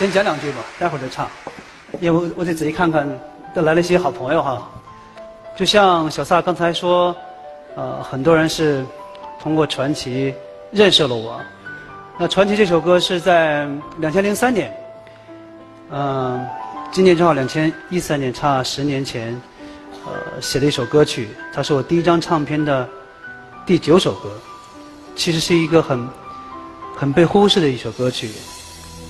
先讲两句吧，待会儿再唱。因为我得仔细看看，都来了一些好朋友哈。就像小萨刚才说，呃，很多人是通过传奇认识了我。那传奇这首歌是在两千零三年，嗯，今年正好两千一三年，差十年前，呃，写的一首歌曲。它是我第一张唱片的第九首歌，其实是一个很很被忽视的一首歌曲。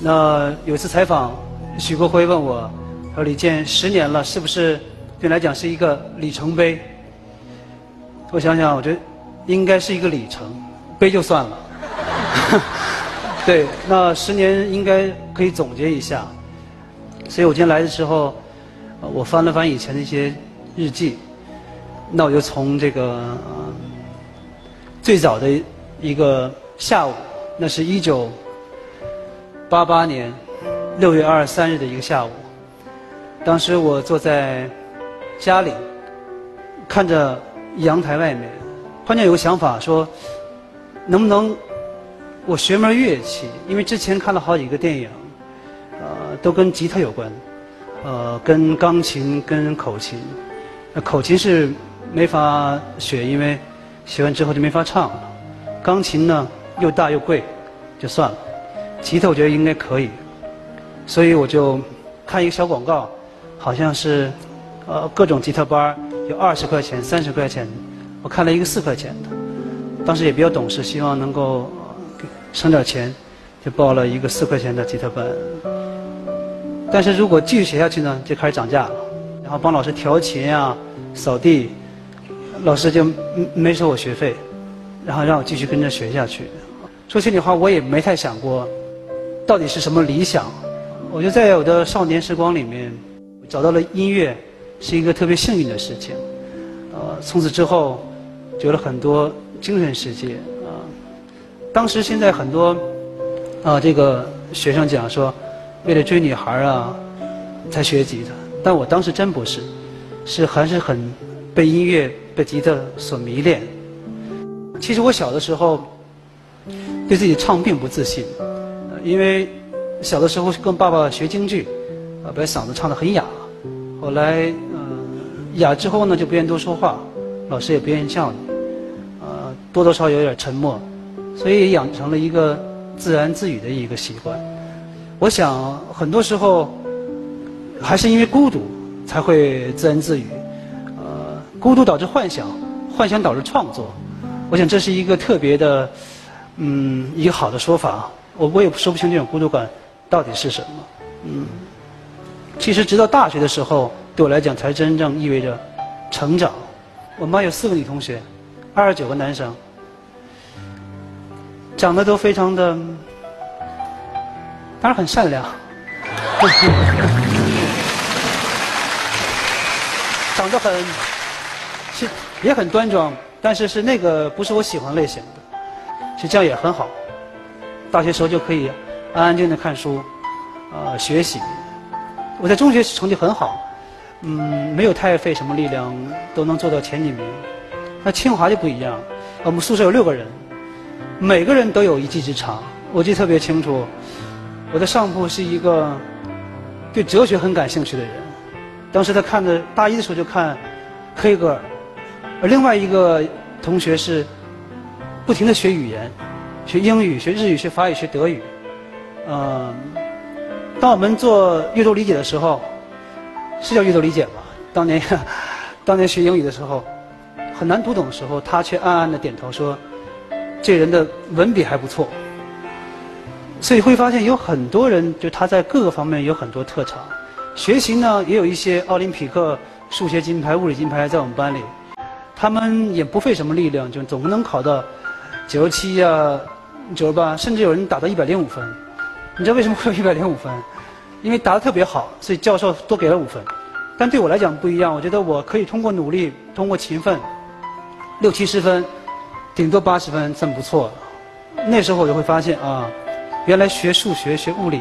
那有一次采访，许国辉问我，说李健十年了，是不是对你来讲是一个里程碑？我想想，我觉得应该是一个里程，碑就算了。对，那十年应该可以总结一下。所以我今天来的时候，我翻了翻以前的一些日记，那我就从这个最早的一个下午，那是一九八八年六月二十三日的一个下午，当时我坐在家里，看着阳台外面，突然有个想法，说能不能。我学门乐器，因为之前看了好几个电影，呃，都跟吉他有关，呃，跟钢琴、跟口琴。那口琴是没法学，因为学完之后就没法唱了。钢琴呢又大又贵，就算了。吉他我觉得应该可以，所以我就看一个小广告，好像是呃各种吉他班有二十块钱、三十块钱，我看了一个四块钱的，当时也比较懂事，希望能够。省点钱，就报了一个四块钱的吉他班。但是如果继续学下去呢，就开始涨价了。然后帮老师调琴啊、扫地，老师就没收我学费，然后让我继续跟着学下去。说心里话，我也没太想过，到底是什么理想。我就在我的少年时光里面，找到了音乐，是一个特别幸运的事情。呃，从此之后，有了很多精神世界。啊当时现在很多啊，这个学生讲说，为了追女孩啊，才学吉他。但我当时真不是，是还是很被音乐、被吉他所迷恋。其实我小的时候对自己唱并不自信，因为小的时候跟爸爸学京剧，啊，把嗓子唱得很哑。后来嗯，哑之后呢，就不愿意多说话，老师也不愿意叫你，呃，多多少少有点沉默。所以养成了一个自言自语的一个习惯。我想很多时候还是因为孤独才会自言自语。呃，孤独导致幻想，幻想导致创作。我想这是一个特别的，嗯，一个好的说法。我我也说不清这种孤独感到底是什么。嗯，其实直到大学的时候，对我来讲才真正意味着成长。我们班有四个女同学，二十九个男生。长得都非常的，当然很善良，长得很，是也很端庄，但是是那个不是我喜欢类型的，其实这样也很好。大学时候就可以安安静静看书，呃，学习。我在中学成绩很好，嗯，没有太费什么力量都能做到前几名。那清华就不一样，我们宿舍有六个人。每个人都有一技之长，我记得特别清楚。我的上铺是一个对哲学很感兴趣的人，当时他看的大一的时候就看黑格尔，而另外一个同学是不停的学语言，学英语、学日语、学法语、学德语。嗯，当我们做阅读理解的时候，是叫阅读理解吧？当年 当年学英语的时候很难读懂的时候，他却暗暗的点头说。这人的文笔还不错，所以会发现有很多人，就他在各个方面有很多特长。学习呢，也有一些奥林匹克数学金牌、物理金牌在我们班里，他们也不费什么力量，就总能考到九十七呀、九十八，甚至有人打到一百零五分。你知道为什么会有一百零五分？因为答的特别好，所以教授多给了五分。但对我来讲不一样，我觉得我可以通过努力、通过勤奋，六七十分。顶多八十分算不错了。那时候我就会发现啊，原来学数学、学物理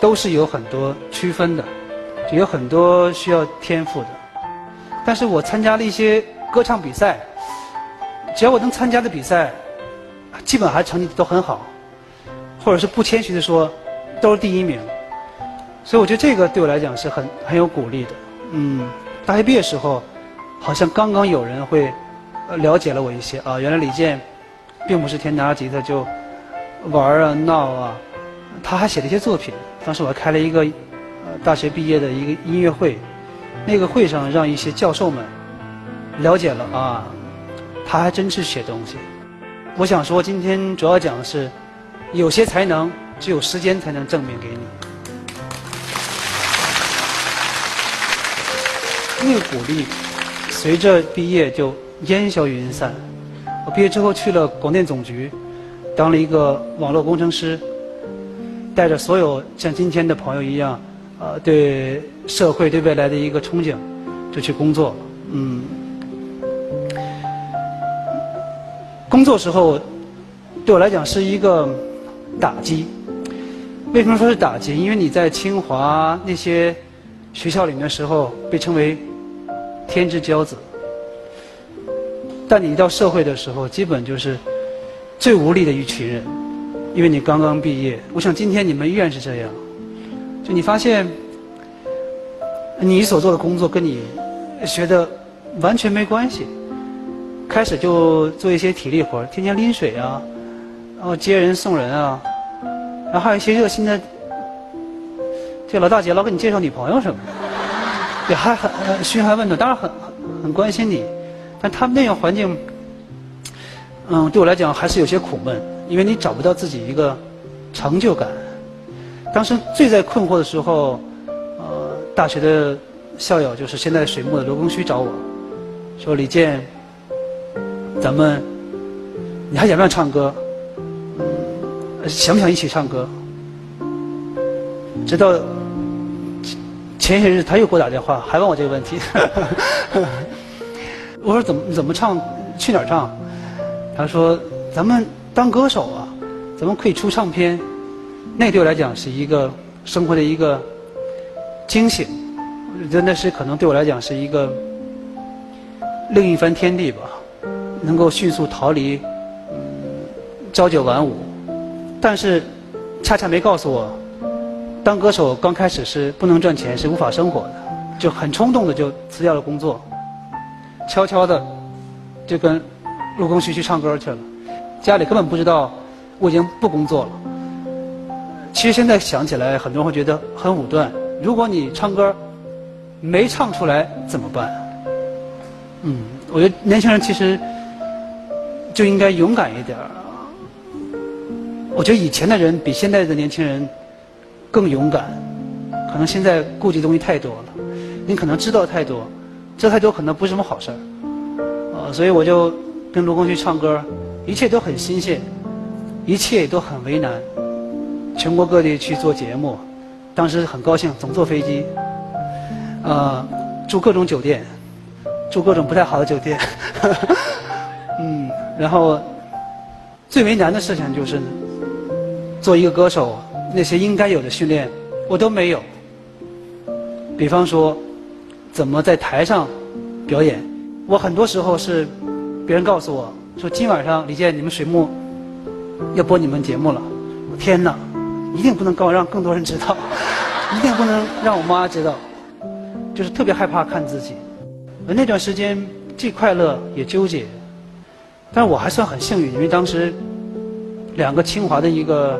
都是有很多区分的，就有很多需要天赋的。但是我参加了一些歌唱比赛，只要我能参加的比赛，基本还成绩都很好，或者是不谦虚的说，都是第一名。所以我觉得这个对我来讲是很很有鼓励的。嗯，大学毕业时候，好像刚刚有人会了解了我一些啊，原来李健并不是天拿着吉他就玩啊闹啊，他还写了一些作品。当时我还开了一个呃大学毕业的一个音乐会，那个会上让一些教授们了解了啊，他还真是写东西。我想说，今天主要讲的是，有些才能只有时间才能证明给你。那个鼓励，随着毕业就烟消云散。我毕业之后去了广电总局，当了一个网络工程师，带着所有像今天的朋友一样，呃，对社会对未来的一个憧憬，就去工作。嗯。工作时候，对我来讲是一个打击。为什么说是打击？因为你在清华那些学校里面的时候，被称为天之骄子。但你一到社会的时候，基本就是最无力的一群人，因为你刚刚毕业。我想今天你们依然是这样，就你发现你所做的工作跟你学的完全没关系。开始就做一些体力活天天拎水啊，然后接人送人啊，然后还有一些热心的，这老大姐老给你介绍女朋友什么的，也还很嘘寒问暖，当然很很关心你，但他们那种环境，嗯，对我来讲还是有些苦闷，因为你找不到自己一个成就感。当时最在困惑的时候，呃，大学的校友就是现在水木的罗庚戌找我说李健。咱们，你还想不想唱歌？想不想一起唱歌？直到前些日，他又给我打电话，还问我这个问题。我说怎么怎么唱？去哪儿唱？他说咱们当歌手啊，咱们可以出唱片。那对我来讲是一个生活的一个惊醒，真的是可能对我来讲是一个另一番天地吧。能够迅速逃离，嗯，朝九晚五，但是恰恰没告诉我，当歌手刚开始是不能赚钱，是无法生活的，就很冲动的就辞掉了工作，悄悄的就跟陆光旭去唱歌去了，家里根本不知道我已经不工作了。其实现在想起来，很多人会觉得很武断。如果你唱歌没唱出来怎么办？嗯，我觉得年轻人其实。就应该勇敢一点儿。我觉得以前的人比现在的年轻人更勇敢，可能现在顾忌东西太多了，你可能知道太多，知道太多可能不是什么好事儿。呃，所以我就跟卢庚戌唱歌，一切都很新鲜，一切都很为难。全国各地去做节目，当时很高兴，总坐飞机，呃，住各种酒店，住各种不太好的酒店。然后，最为难的事情就是，做一个歌手，那些应该有的训练我都没有。比方说，怎么在台上表演，我很多时候是别人告诉我说，今晚上李健你们水木要播你们节目了。我天哪，一定不能告让更多人知道，一定不能让我妈知道，就是特别害怕看自己。那段时间既快乐也纠结。但我还算很幸运，因为当时两个清华的一个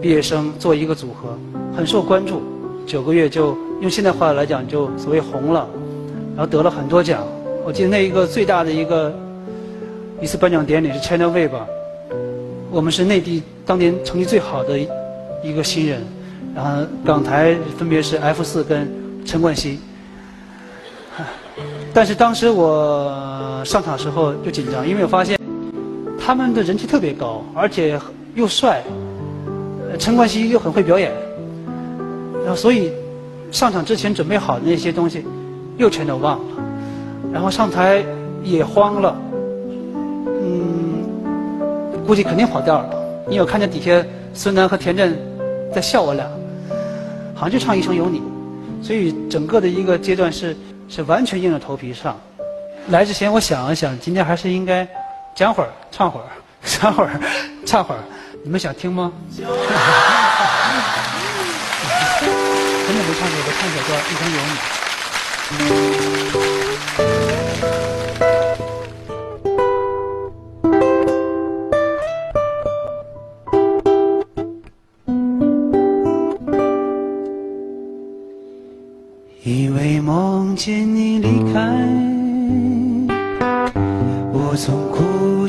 毕业生做一个组合，很受关注，九个月就用现在话来讲就所谓红了，然后得了很多奖。我记得那一个最大的一个一次颁奖典礼是 China Way 吧，我们是内地当年成绩最好的一个新人，然后港台分别是 F 四跟陈冠希。但是当时我上场时候就紧张，因为我发现。他们的人气特别高，而且又帅，陈冠希又很会表演，然后所以上场之前准备好的那些东西又全都忘了，然后上台也慌了，嗯，估计肯定跑调了，因为我看见底下孙楠和田震在笑我俩，好像就唱一生有你，所以整个的一个阶段是是完全硬着头皮上。来之前我想了想，今天还是应该。讲会儿，唱会儿，唱会儿，唱会儿，你们想听吗？真的。唱一首歌《一生有你》。因为梦见你离开，我从哭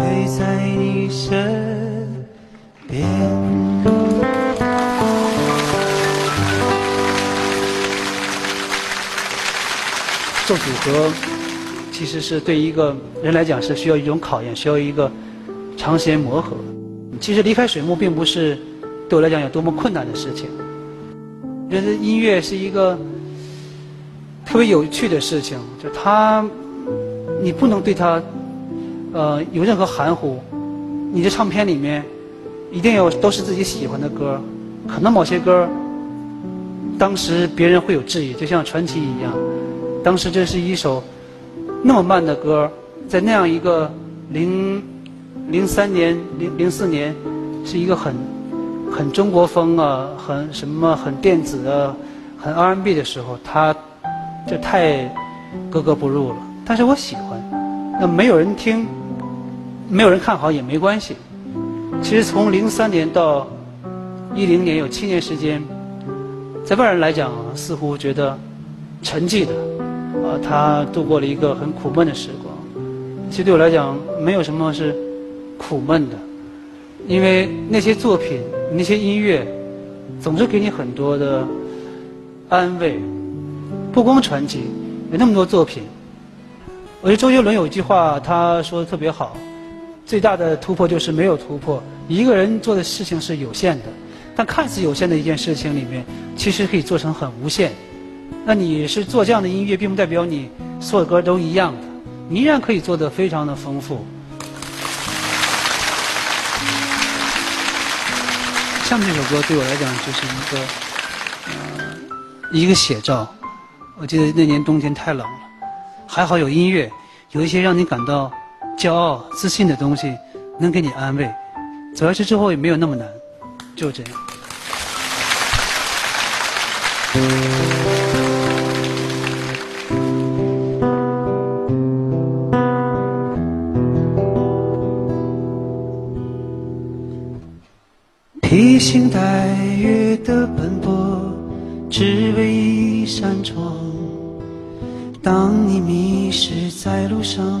陪在你身边。做组合，其实是对一个人来讲是需要一种考验，需要一个长时间磨合。其实离开水木并不是对我来讲有多么困难的事情。我觉得音乐是一个特别有趣的事情，就它，你不能对它，呃，有任何含糊。你的唱片里面一定要都是自己喜欢的歌，可能某些歌当时别人会有质疑，就像传奇一样。当时这是一首那么慢的歌，在那样一个零零三年、零零四年，是一个很很中国风啊，很什么很电子的、很 R&B 的时候，它就太格格不入了。但是我喜欢，那没有人听，没有人看好也没关系。其实从零三年到一零年有七年时间，在外人来讲似乎觉得沉寂的。啊，他度过了一个很苦闷的时光。其实对我来讲，没有什么是苦闷的，因为那些作品、那些音乐，总是给你很多的安慰。不光传奇，有那么多作品。我觉得周杰伦有一句话，他说的特别好：最大的突破就是没有突破。一个人做的事情是有限的，但看似有限的一件事情里面，其实可以做成很无限。那你是做这样的音乐，并不代表你所有歌都一样的，你依然可以做的非常的丰富。下面这首歌对我来讲就是一个，呃，一个写照。我记得那年冬天太冷了，还好有音乐，有一些让你感到骄傲、自信的东西，能给你安慰。走下去之后也没有那么难，就这样。披星戴月的奔波，只为一扇窗。当你迷失在路上，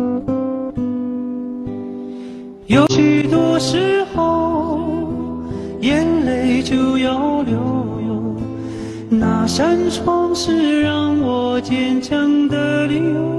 有许多时候，眼泪就要流。那扇窗是让我坚强的理由。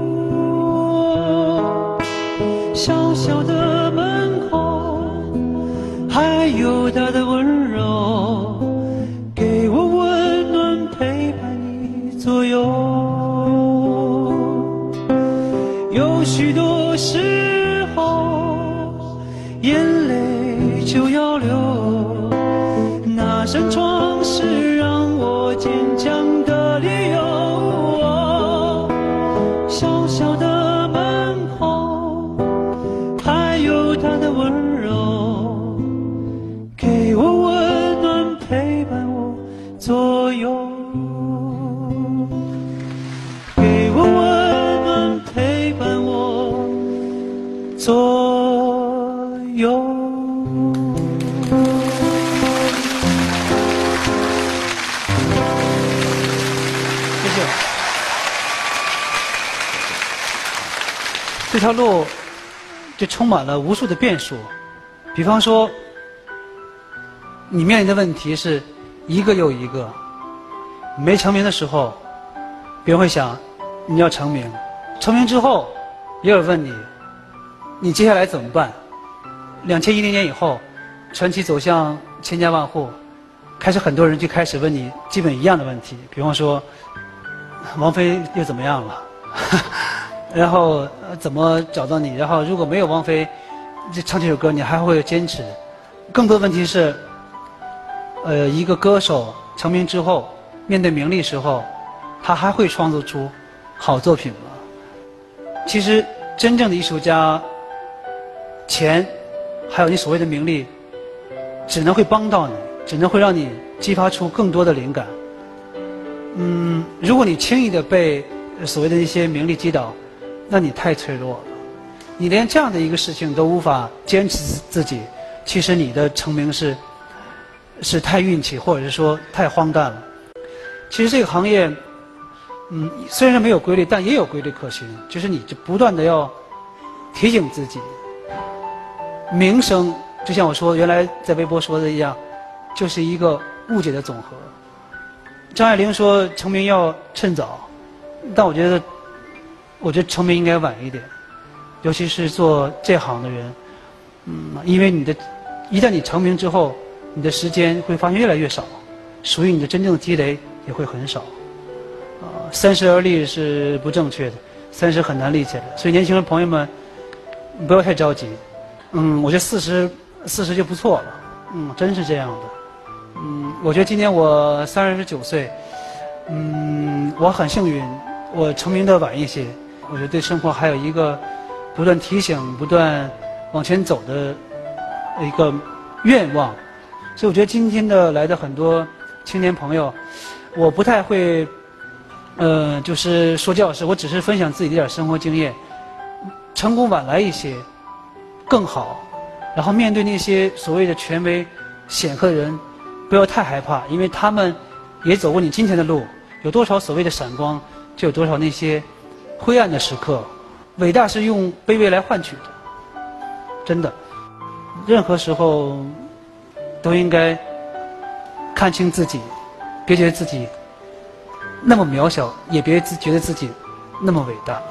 眼泪就要流。那扇窗是让我坚强这条路就充满了无数的变数。比方说，你面临的问题是一个又一个。没成名的时候，别人会想你要成名；成名之后，也有人问你，你接下来怎么办？两千一零年以后，传奇走向千家万户，开始很多人就开始问你基本一样的问题，比方说，王菲又怎么样了？然后呃怎么找到你？然后如果没有王菲，这唱这首歌你还会坚持？更多的问题是，呃，一个歌手成名之后。面对名利时候，他还会创作出好作品吗？其实，真正的艺术家，钱，还有你所谓的名利，只能会帮到你，只能会让你激发出更多的灵感。嗯，如果你轻易的被所谓的一些名利击倒，那你太脆弱了。你连这样的一个事情都无法坚持自己，其实你的成名是是太运气，或者是说太荒诞了。其实这个行业，嗯，虽然没有规律，但也有规律可循。就是你就不断的要提醒自己，名声就像我说原来在微博说的一样，就是一个误解的总和。张爱玲说成名要趁早，但我觉得，我觉得成名应该晚一点，尤其是做这行的人，嗯，因为你的一旦你成名之后，你的时间会发现越来越少，属于你的真正的积累。也会很少，啊，三十而立是不正确的，三十很难立起来。所以年轻人朋友们，不要太着急，嗯，我觉得四十四十就不错了，嗯，真是这样的，嗯，我觉得今年我三十九岁，嗯，我很幸运，我成名的晚一些，我觉得对生活还有一个不断提醒、不断往前走的一个愿望，所以我觉得今天的来的很多青年朋友。我不太会，呃，就是说教师，我只是分享自己的点生活经验。成功晚来一些更好，然后面对那些所谓的权威显赫的人，不要太害怕，因为他们也走过你今天的路。有多少所谓的闪光，就有多少那些灰暗的时刻。伟大是用卑微来换取的，真的。任何时候都应该看清自己。别觉得自己那么渺小，也别自觉得自己那么伟大。